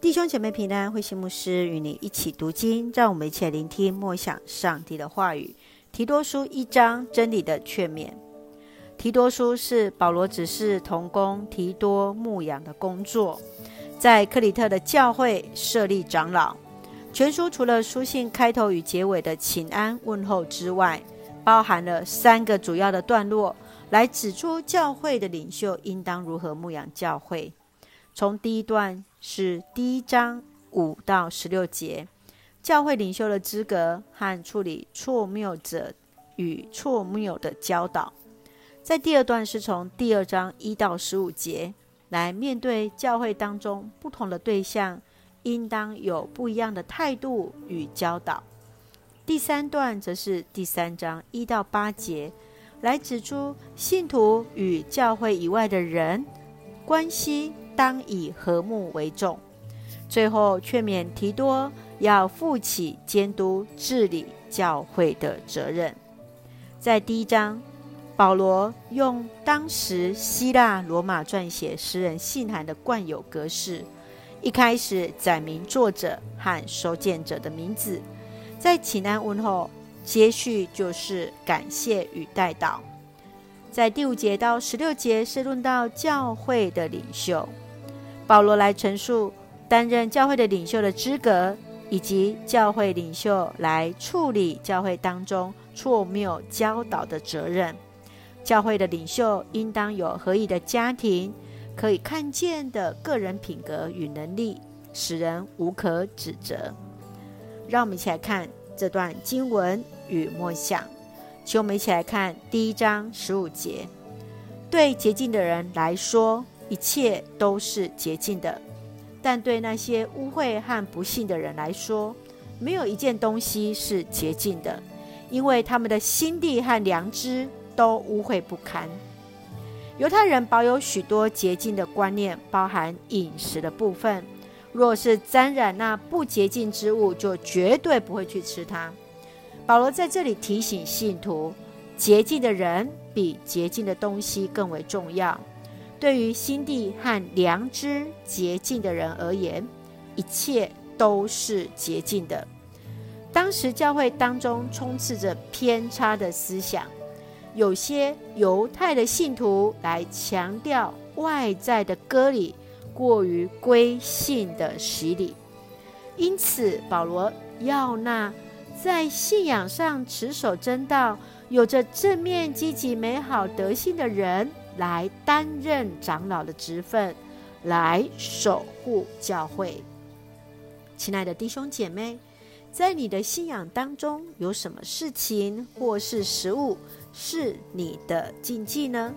弟兄姐妹平安，慧馨牧师与你一起读经，让我们一起聆听默想上帝的话语。提多书一章真理的劝勉。提多书是保罗指示同工提多牧养的工作，在克里特的教会设立长老。全书除了书信开头与结尾的请安问候之外，包含了三个主要的段落，来指出教会的领袖应当如何牧养教会。从第一段是第一章五到十六节，教会领袖的资格和处理错谬者与错谬的教导。在第二段是从第二章一到十五节，来面对教会当中不同的对象。应当有不一样的态度与教导。第三段则是第三章一到八节，来指出信徒与教会以外的人关系当以和睦为重。最后劝勉提多要负起监督治理教会的责任。在第一章，保罗用当时希腊罗马撰写诗人信函的惯有格式。一开始载明作者和收件者的名字，在请安问候，接续就是感谢与代祷。在第五节到十六节是论到教会的领袖，保罗来陈述担任教会的领袖的资格，以及教会领袖来处理教会当中错谬教导的责任。教会的领袖应当有合宜的家庭。可以看见的个人品格与能力，使人无可指责。让我们一起来看这段经文与默想。请我们一起来看第一章十五节：对洁净的人来说，一切都是洁净的；但对那些污秽和不信的人来说，没有一件东西是洁净的，因为他们的心地和良知都污秽不堪。犹太人保有许多洁净的观念，包含饮食的部分。若是沾染那不洁净之物，就绝对不会去吃它。保罗在这里提醒信徒，洁净的人比洁净的东西更为重要。对于心地和良知洁净的人而言，一切都是洁净的。当时教会当中充斥着偏差的思想。有些犹太的信徒来强调外在的割礼，过于归信的洗礼，因此保罗要那在信仰上持守真道、有着正面积极美好德性的人来担任长老的职分，来守护教会。亲爱的弟兄姐妹，在你的信仰当中，有什么事情或是食物，是你的禁忌呢？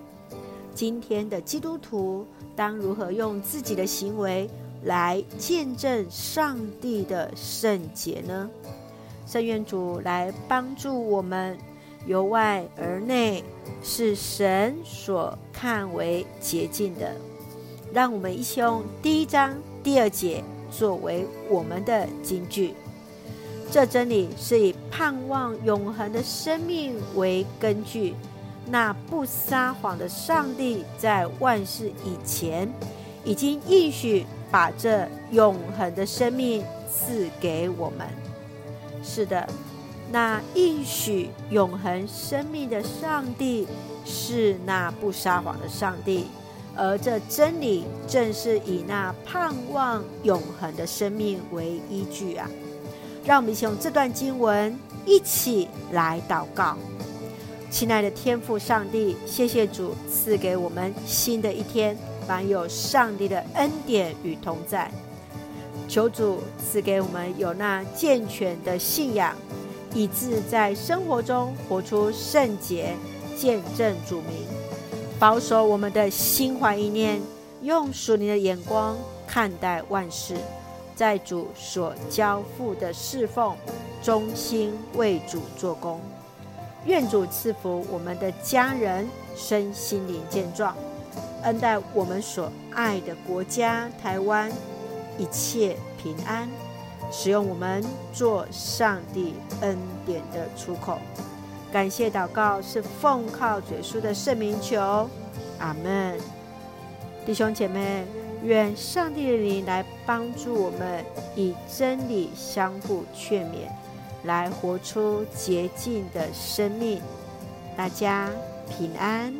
今天的基督徒当如何用自己的行为来见证上帝的圣洁呢？圣愿主来帮助我们，由外而内是神所看为洁净的。让我们一起用第一章第二节作为我们的金句。这真理是以盼望永恒的生命为根据。那不撒谎的上帝在万事以前已经应许把这永恒的生命赐给我们。是的，那应许永恒生命的上帝是那不撒谎的上帝，而这真理正是以那盼望永恒的生命为依据啊。让我们一起用这段经文一起来祷告，亲爱的天父上帝，谢谢主赐给我们新的一天，满有上帝的恩典与同在。求主赐给我们有那健全的信仰，以致在生活中活出圣洁，见证主名，保守我们的心怀意念，用属灵的眼光看待万事。在主所交付的侍奉，忠心为主做工。愿主赐福我们的家人身心灵健壮，恩待我们所爱的国家台湾一切平安，使用我们做上帝恩典的出口。感谢祷告是奉靠主耶稣的圣名求，阿门。弟兄姐妹。愿上帝的灵来帮助我们，以真理相互劝勉，来活出洁净的生命。大家平安。